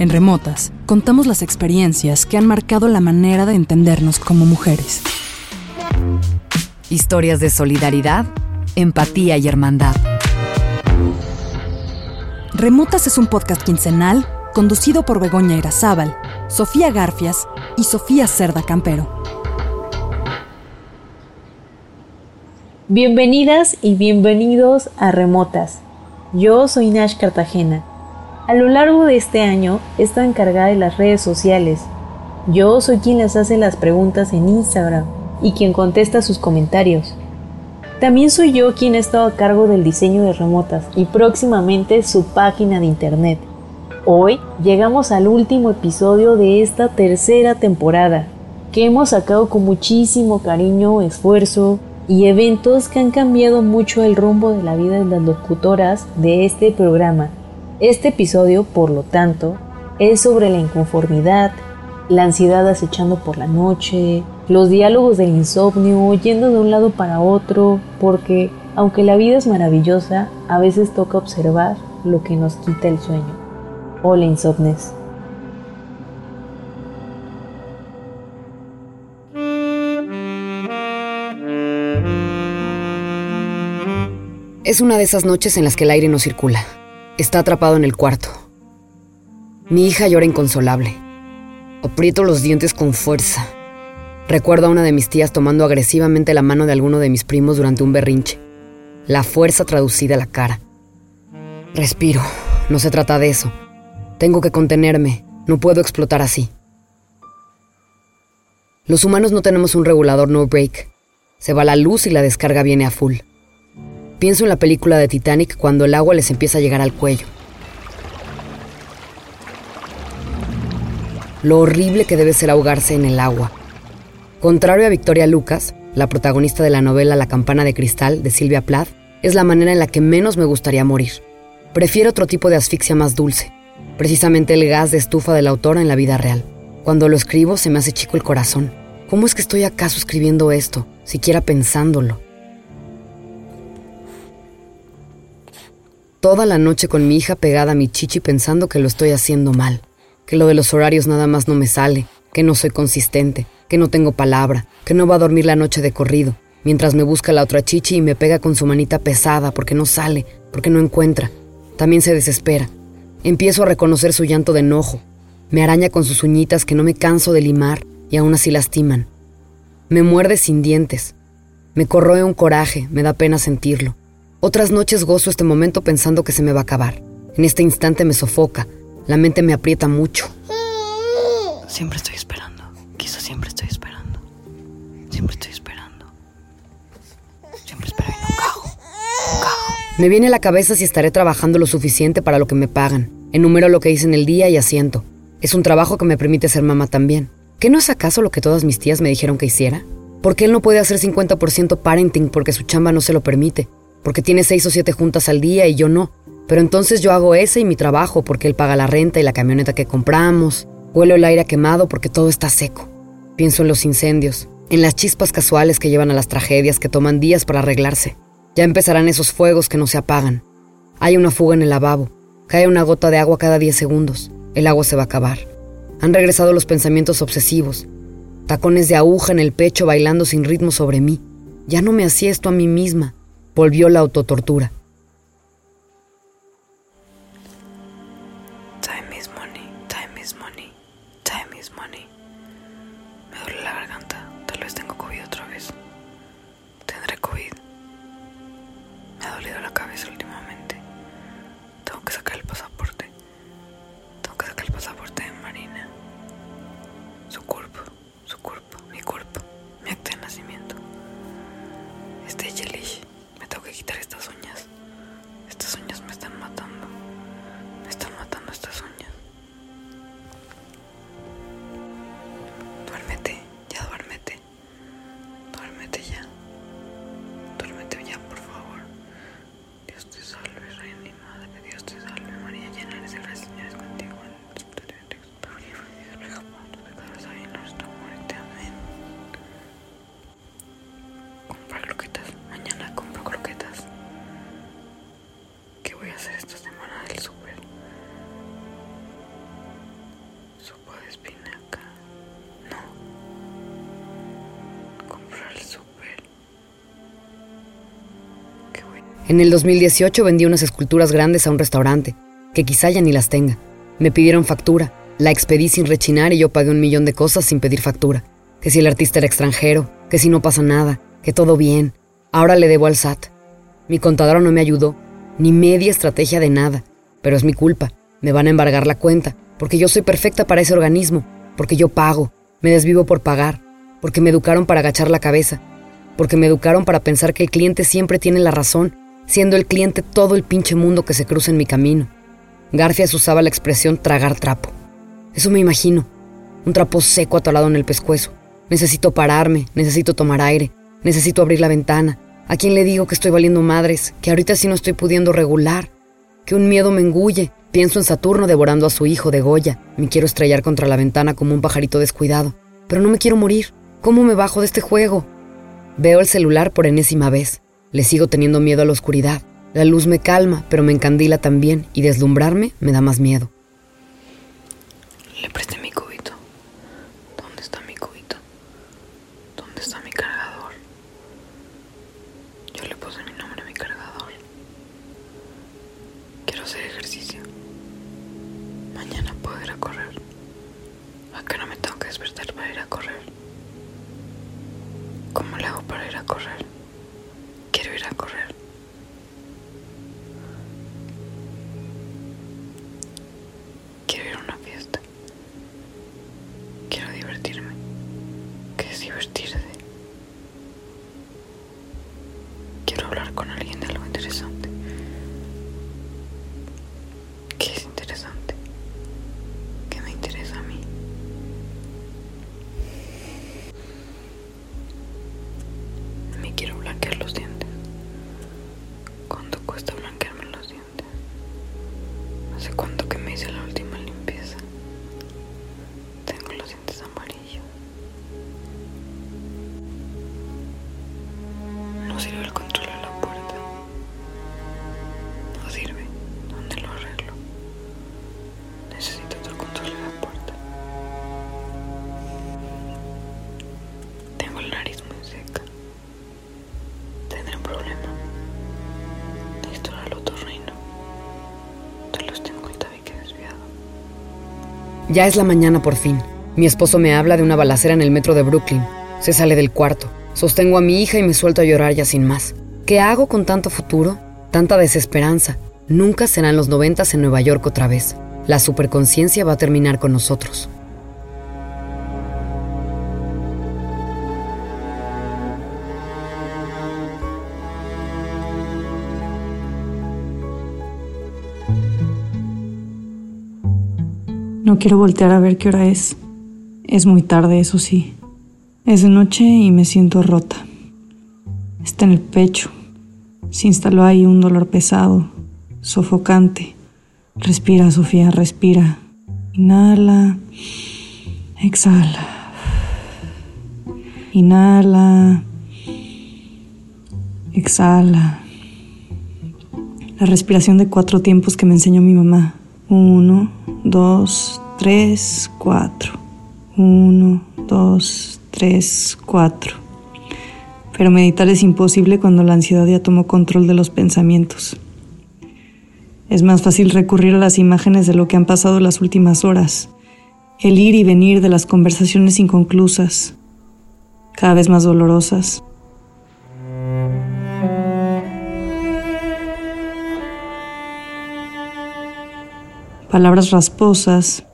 En Remotas, contamos las experiencias que han marcado la manera de entendernos como mujeres. Historias de solidaridad, empatía y hermandad. Remotas es un podcast quincenal conducido por Begoña Irazábal, Sofía Garfias y Sofía Cerda Campero. Bienvenidas y bienvenidos a Remotas. Yo soy Nash Cartagena a lo largo de este año he estado encargada de las redes sociales. Yo soy quien les hace las preguntas en Instagram y quien contesta sus comentarios. También soy yo quien ha estado a cargo del diseño de remotas y próximamente su página de internet. Hoy llegamos al último episodio de esta tercera temporada, que hemos sacado con muchísimo cariño, esfuerzo y eventos que han cambiado mucho el rumbo de la vida de las locutoras de este programa este episodio, por lo tanto, es sobre la inconformidad, la ansiedad acechando por la noche, los diálogos del insomnio, yendo de un lado para otro, porque aunque la vida es maravillosa, a veces toca observar lo que nos quita el sueño o la insomnes. Es una de esas noches en las que el aire no circula Está atrapado en el cuarto. Mi hija llora inconsolable. Aprieto los dientes con fuerza. Recuerdo a una de mis tías tomando agresivamente la mano de alguno de mis primos durante un berrinche. La fuerza traducida a la cara. Respiro. No se trata de eso. Tengo que contenerme. No puedo explotar así. Los humanos no tenemos un regulador no break. Se va la luz y la descarga viene a full. Pienso en la película de Titanic cuando el agua les empieza a llegar al cuello. Lo horrible que debe ser ahogarse en el agua. Contrario a Victoria Lucas, la protagonista de la novela La campana de cristal de Silvia Plath, es la manera en la que menos me gustaría morir. Prefiero otro tipo de asfixia más dulce, precisamente el gas de estufa de la autora en la vida real. Cuando lo escribo se me hace chico el corazón. ¿Cómo es que estoy acaso escribiendo esto, siquiera pensándolo? Toda la noche con mi hija pegada a mi chichi pensando que lo estoy haciendo mal, que lo de los horarios nada más no me sale, que no soy consistente, que no tengo palabra, que no va a dormir la noche de corrido, mientras me busca la otra chichi y me pega con su manita pesada porque no sale, porque no encuentra. También se desespera. Empiezo a reconocer su llanto de enojo. Me araña con sus uñitas que no me canso de limar y aún así lastiman. Me muerde sin dientes. Me corroe un coraje, me da pena sentirlo. Otras noches gozo este momento pensando que se me va a acabar. En este instante me sofoca, la mente me aprieta mucho. Siempre estoy esperando. Quizá siempre estoy esperando. Siempre estoy esperando. Siempre espero y no cago. Me viene a la cabeza si estaré trabajando lo suficiente para lo que me pagan. Enumero lo que hice en el día y asiento. Es un trabajo que me permite ser mamá también. ¿Qué no es acaso lo que todas mis tías me dijeron que hiciera? ¿Por qué él no puede hacer 50% parenting porque su chamba no se lo permite? Porque tiene seis o siete juntas al día y yo no. Pero entonces yo hago ese y mi trabajo porque él paga la renta y la camioneta que compramos. Huelo el aire quemado porque todo está seco. Pienso en los incendios, en las chispas casuales que llevan a las tragedias que toman días para arreglarse. Ya empezarán esos fuegos que no se apagan. Hay una fuga en el lavabo. Cae una gota de agua cada diez segundos. El agua se va a acabar. Han regresado los pensamientos obsesivos. Tacones de aguja en el pecho bailando sin ritmo sobre mí. Ya no me hacía esto a mí misma volvió la autotortura. En el 2018 vendí unas esculturas grandes a un restaurante, que quizá ya ni las tenga. Me pidieron factura, la expedí sin rechinar y yo pagué un millón de cosas sin pedir factura. Que si el artista era extranjero, que si no pasa nada, que todo bien. Ahora le debo al SAT. Mi contadora no me ayudó, ni media estrategia de nada, pero es mi culpa. Me van a embargar la cuenta, porque yo soy perfecta para ese organismo, porque yo pago, me desvivo por pagar, porque me educaron para agachar la cabeza, porque me educaron para pensar que el cliente siempre tiene la razón, siendo el cliente todo el pinche mundo que se cruza en mi camino. Garfias usaba la expresión tragar trapo. Eso me imagino. Un trapo seco atorado en el pescuezo. Necesito pararme, necesito tomar aire, necesito abrir la ventana. ¿A quién le digo que estoy valiendo madres? Que ahorita sí no estoy pudiendo regular. Que un miedo me engulle. Pienso en Saturno devorando a su hijo de Goya. Me quiero estrellar contra la ventana como un pajarito descuidado. Pero no me quiero morir. ¿Cómo me bajo de este juego? Veo el celular por enésima vez. Le sigo teniendo miedo a la oscuridad. La luz me calma, pero me encandila también y deslumbrarme me da más miedo. Le presté mi cubito. ¿Dónde está mi cubito? ¿Dónde está mi cargador? Yo le puse mi nombre a mi cargador. Quiero hacer ejercicio. Mañana puedo ir a correr. ¿A qué no me tengo que despertar para ir a correr? ¿Cómo le hago para ir a correr? A correr. Ya es la mañana por fin. Mi esposo me habla de una balacera en el metro de Brooklyn. Se sale del cuarto. Sostengo a mi hija y me suelto a llorar ya sin más. ¿Qué hago con tanto futuro? Tanta desesperanza. Nunca serán los noventas en Nueva York otra vez. La superconciencia va a terminar con nosotros. No quiero voltear a ver qué hora es. Es muy tarde, eso sí. Es de noche y me siento rota. Está en el pecho. Se instaló ahí un dolor pesado, sofocante. Respira, Sofía, respira. Inhala. Exhala. Inhala. Exhala. La respiración de cuatro tiempos que me enseñó mi mamá. Uno, dos, tres, cuatro. Uno, dos, tres, cuatro. Pero meditar es imposible cuando la ansiedad ya tomó control de los pensamientos. Es más fácil recurrir a las imágenes de lo que han pasado las últimas horas, el ir y venir de las conversaciones inconclusas, cada vez más dolorosas. Palabras rasposas,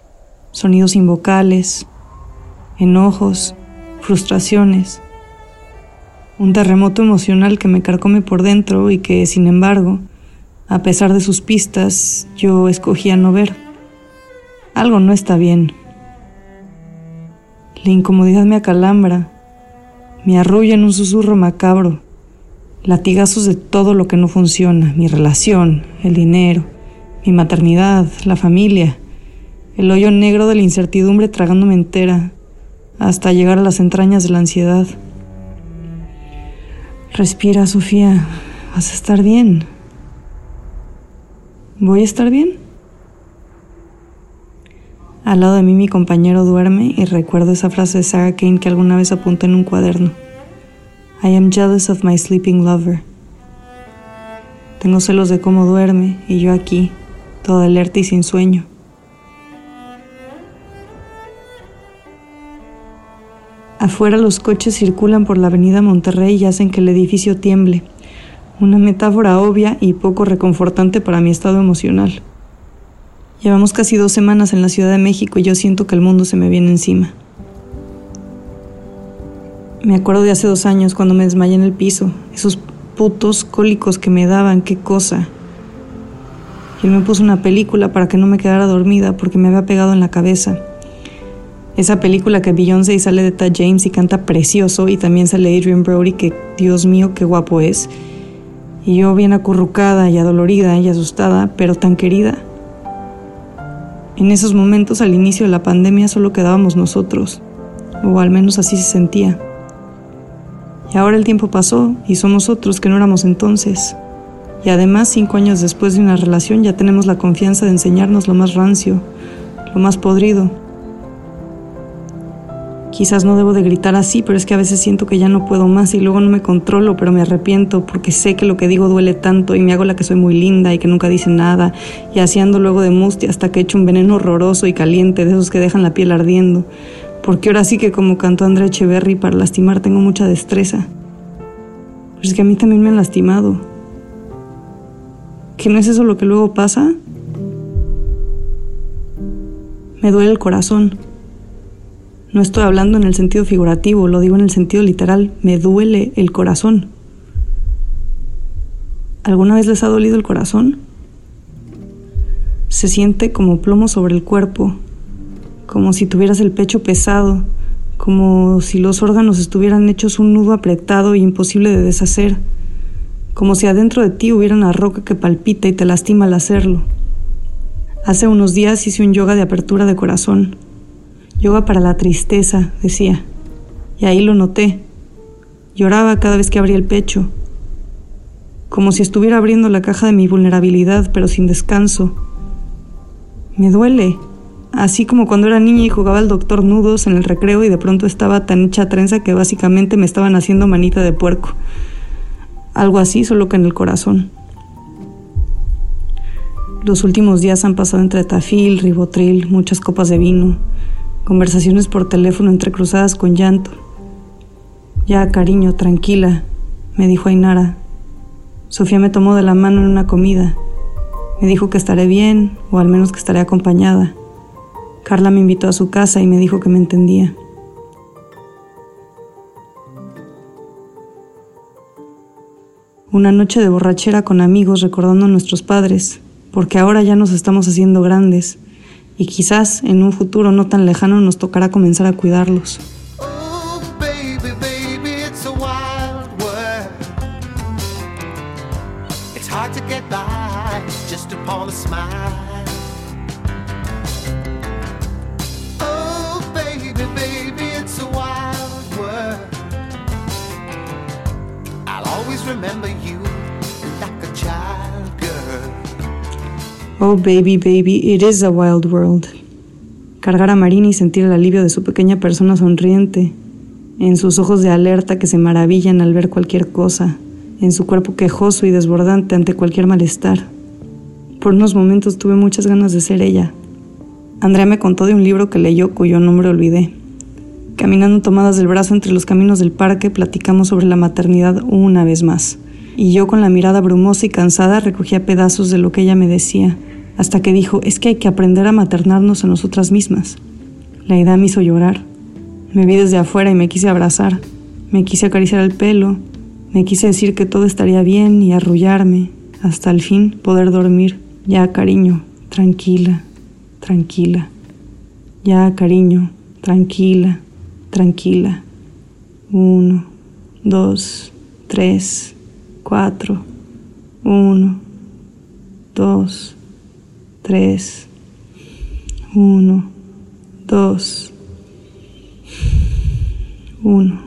sonidos invocales, enojos, frustraciones. Un terremoto emocional que me carcome por dentro y que, sin embargo, a pesar de sus pistas, yo escogía no ver. Algo no está bien. La incomodidad me acalambra, me arrulla en un susurro macabro. latigazos de todo lo que no funciona, mi relación, el dinero, mi maternidad, la familia, el hoyo negro de la incertidumbre tragándome entera, hasta llegar a las entrañas de la ansiedad. Respira, Sofía, vas a estar bien. ¿Voy a estar bien? Al lado de mí mi compañero duerme y recuerdo esa frase de Sarah Kane que alguna vez apunté en un cuaderno. I am jealous of my sleeping lover. Tengo celos de cómo duerme y yo aquí, toda alerta y sin sueño. Afuera los coches circulan por la avenida Monterrey y hacen que el edificio tiemble. Una metáfora obvia y poco reconfortante para mi estado emocional. Llevamos casi dos semanas en la Ciudad de México y yo siento que el mundo se me viene encima. Me acuerdo de hace dos años cuando me desmayé en el piso, esos putos cólicos que me daban, qué cosa. Y él me puso una película para que no me quedara dormida porque me había pegado en la cabeza. Esa película que Beyoncé y sale de Tad James y canta precioso y también sale Adrian Brody que Dios mío qué guapo es. Y yo bien acurrucada y adolorida y asustada, pero tan querida. En esos momentos al inicio de la pandemia solo quedábamos nosotros, o al menos así se sentía. Y ahora el tiempo pasó y somos otros que no éramos entonces. Y además, cinco años después de una relación ya tenemos la confianza de enseñarnos lo más rancio, lo más podrido. Quizás no debo de gritar así, pero es que a veces siento que ya no puedo más y luego no me controlo, pero me arrepiento porque sé que lo que digo duele tanto y me hago la que soy muy linda y que nunca dice nada y así ando luego de mustia hasta que echo un veneno horroroso y caliente de esos que dejan la piel ardiendo porque ahora sí que como cantó Andrea Echeverry, para lastimar tengo mucha destreza. Pero es que a mí también me han lastimado. ¿Que no es eso lo que luego pasa? Me duele el corazón. No estoy hablando en el sentido figurativo, lo digo en el sentido literal. Me duele el corazón. ¿Alguna vez les ha dolido el corazón? Se siente como plomo sobre el cuerpo, como si tuvieras el pecho pesado, como si los órganos estuvieran hechos un nudo apretado e imposible de deshacer, como si adentro de ti hubiera una roca que palpita y te lastima al hacerlo. Hace unos días hice un yoga de apertura de corazón, yoga para la tristeza, decía, y ahí lo noté. Lloraba cada vez que abría el pecho, como si estuviera abriendo la caja de mi vulnerabilidad, pero sin descanso. Me duele, así como cuando era niña y jugaba al doctor nudos en el recreo y de pronto estaba tan hecha trenza que básicamente me estaban haciendo manita de puerco. Algo así, solo que en el corazón. Los últimos días han pasado entre tafil, ribotril, muchas copas de vino, conversaciones por teléfono entrecruzadas con llanto. Ya, cariño, tranquila, me dijo Ainara. Sofía me tomó de la mano en una comida. Me dijo que estaré bien, o al menos que estaré acompañada. Carla me invitó a su casa y me dijo que me entendía. Una noche de borrachera con amigos recordando a nuestros padres, porque ahora ya nos estamos haciendo grandes y quizás en un futuro no tan lejano nos tocará comenzar a cuidarlos. Oh, baby, baby, it is a wild world. Cargar a Marina y sentir el alivio de su pequeña persona sonriente, en sus ojos de alerta que se maravillan al ver cualquier cosa, en su cuerpo quejoso y desbordante ante cualquier malestar. Por unos momentos tuve muchas ganas de ser ella. Andrea me contó de un libro que leyó cuyo nombre olvidé. Caminando tomadas del brazo entre los caminos del parque, platicamos sobre la maternidad una vez más y yo con la mirada brumosa y cansada recogía pedazos de lo que ella me decía, hasta que dijo, es que hay que aprender a maternarnos a nosotras mismas. La idea me hizo llorar. Me vi desde afuera y me quise abrazar, me quise acariciar el pelo, me quise decir que todo estaría bien y arrullarme, hasta el fin poder dormir. Ya, cariño, tranquila, tranquila. Ya, cariño, tranquila, tranquila. Uno, dos, tres, cuatro, uno, dos, tres, uno, dos, uno.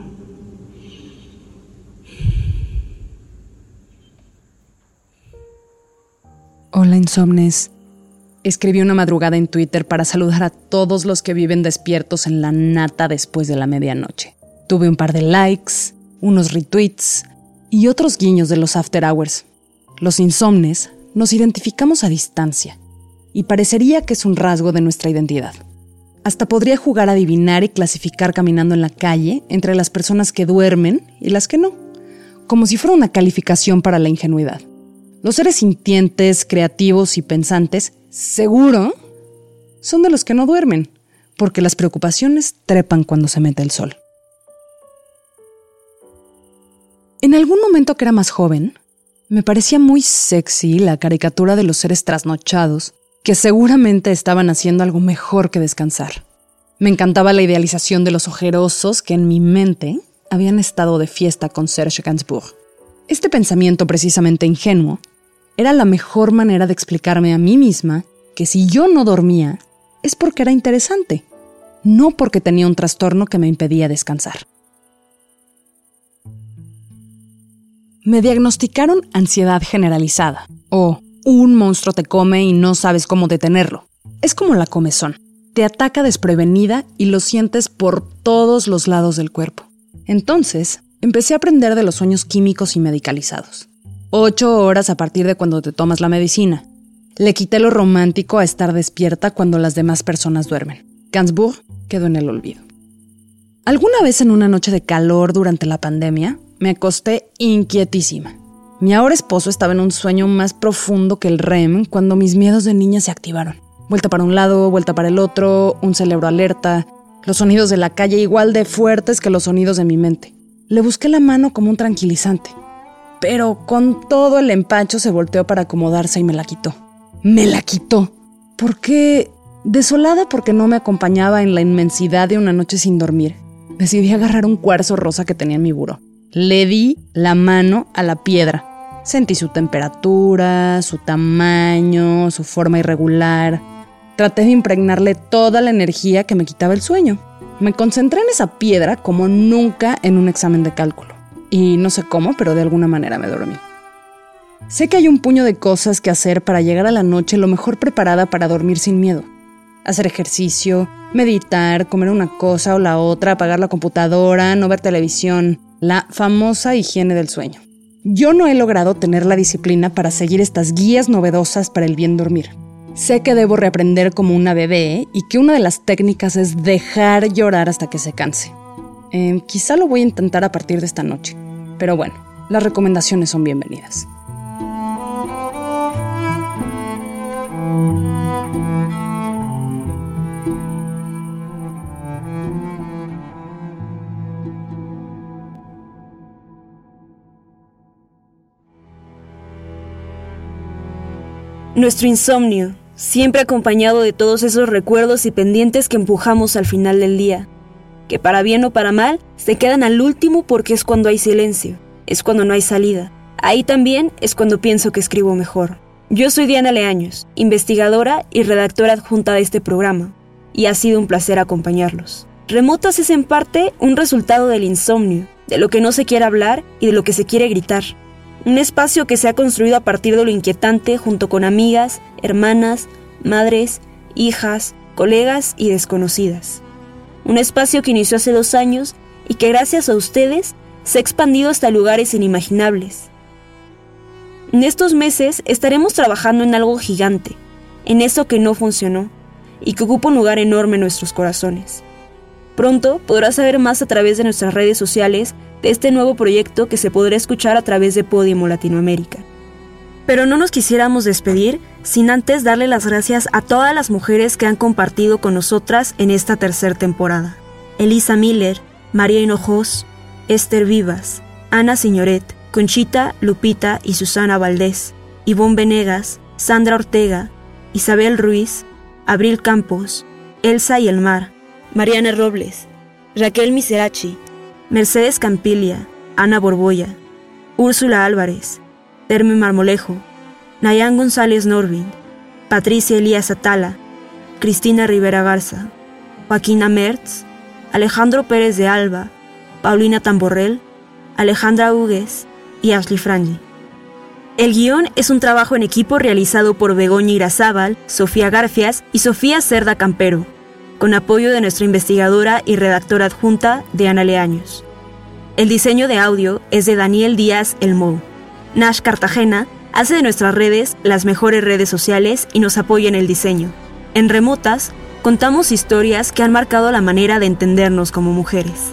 Hola insomnes. Escribí una madrugada en Twitter para saludar a todos los que viven despiertos en la nata después de la medianoche. Tuve un par de likes, unos retweets y otros guiños de los after hours. Los insomnes nos identificamos a distancia y parecería que es un rasgo de nuestra identidad. Hasta podría jugar a adivinar y clasificar caminando en la calle entre las personas que duermen y las que no, como si fuera una calificación para la ingenuidad. Los seres sintientes, creativos y pensantes, seguro, son de los que no duermen, porque las preocupaciones trepan cuando se mete el sol. En algún momento que era más joven, me parecía muy sexy la caricatura de los seres trasnochados que seguramente estaban haciendo algo mejor que descansar. Me encantaba la idealización de los ojerosos que en mi mente habían estado de fiesta con Serge Gainsbourg. Este pensamiento precisamente ingenuo era la mejor manera de explicarme a mí misma que si yo no dormía es porque era interesante, no porque tenía un trastorno que me impedía descansar. Me diagnosticaron ansiedad generalizada, o un monstruo te come y no sabes cómo detenerlo. Es como la comezón. Te ataca desprevenida y lo sientes por todos los lados del cuerpo. Entonces, empecé a aprender de los sueños químicos y medicalizados. Ocho horas a partir de cuando te tomas la medicina. Le quité lo romántico a estar despierta cuando las demás personas duermen. Gansburg quedó en el olvido. Alguna vez en una noche de calor durante la pandemia, me acosté inquietísima. Mi ahora esposo estaba en un sueño más profundo que el REM cuando mis miedos de niña se activaron. Vuelta para un lado, vuelta para el otro, un cerebro alerta, los sonidos de la calle igual de fuertes que los sonidos de mi mente. Le busqué la mano como un tranquilizante, pero con todo el empacho se volteó para acomodarse y me la quitó. Me la quitó. ¿Por qué? Desolada porque no me acompañaba en la inmensidad de una noche sin dormir, decidí agarrar un cuarzo rosa que tenía en mi buró. Le di la mano a la piedra. Sentí su temperatura, su tamaño, su forma irregular. Traté de impregnarle toda la energía que me quitaba el sueño. Me concentré en esa piedra como nunca en un examen de cálculo. Y no sé cómo, pero de alguna manera me dormí. Sé que hay un puño de cosas que hacer para llegar a la noche lo mejor preparada para dormir sin miedo. Hacer ejercicio, meditar, comer una cosa o la otra, apagar la computadora, no ver televisión, la famosa higiene del sueño. Yo no he logrado tener la disciplina para seguir estas guías novedosas para el bien dormir. Sé que debo reaprender como una bebé y que una de las técnicas es dejar llorar hasta que se canse. Em, quizá lo voy a intentar a partir de esta noche, pero bueno, las recomendaciones son bienvenidas. Nuestro insomnio, siempre acompañado de todos esos recuerdos y pendientes que empujamos al final del día, que para bien o para mal se quedan al último porque es cuando hay silencio, es cuando no hay salida. Ahí también es cuando pienso que escribo mejor. Yo soy Diana Leaños, investigadora y redactora adjunta de este programa, y ha sido un placer acompañarlos. Remotas es en parte un resultado del insomnio, de lo que no se quiere hablar y de lo que se quiere gritar. Un espacio que se ha construido a partir de lo inquietante junto con amigas, hermanas, madres, hijas, colegas y desconocidas. Un espacio que inició hace dos años y que gracias a ustedes se ha expandido hasta lugares inimaginables. En estos meses estaremos trabajando en algo gigante, en eso que no funcionó y que ocupa un lugar enorme en nuestros corazones. Pronto podrás saber más a través de nuestras redes sociales de este nuevo proyecto que se podrá escuchar a través de Podimo Latinoamérica. Pero no nos quisiéramos despedir sin antes darle las gracias a todas las mujeres que han compartido con nosotras en esta tercera temporada. Elisa Miller, María Hinojos, Esther Vivas, Ana Señoret, Conchita, Lupita y Susana Valdés, Ivonne Venegas, Sandra Ortega, Isabel Ruiz, Abril Campos, Elsa y el Mar, Mariana Robles, Raquel Miserachi, Mercedes Campilia, Ana Borboya, Úrsula Álvarez, Terme Marmolejo, Nayan González Norvin, Patricia Elías Atala, Cristina Rivera Garza, Joaquina Mertz, Alejandro Pérez de Alba, Paulina Tamborrell, Alejandra Hugues y Ashley Frangi. El guion es un trabajo en equipo realizado por Begoña Irazábal, Sofía Garfias y Sofía Cerda Campero, con apoyo de nuestra investigadora y redactora adjunta, Diana Leaños. El diseño de audio es de Daniel Díaz Elmo. Nash Cartagena hace de nuestras redes las mejores redes sociales y nos apoya en el diseño. En Remotas, contamos historias que han marcado la manera de entendernos como mujeres.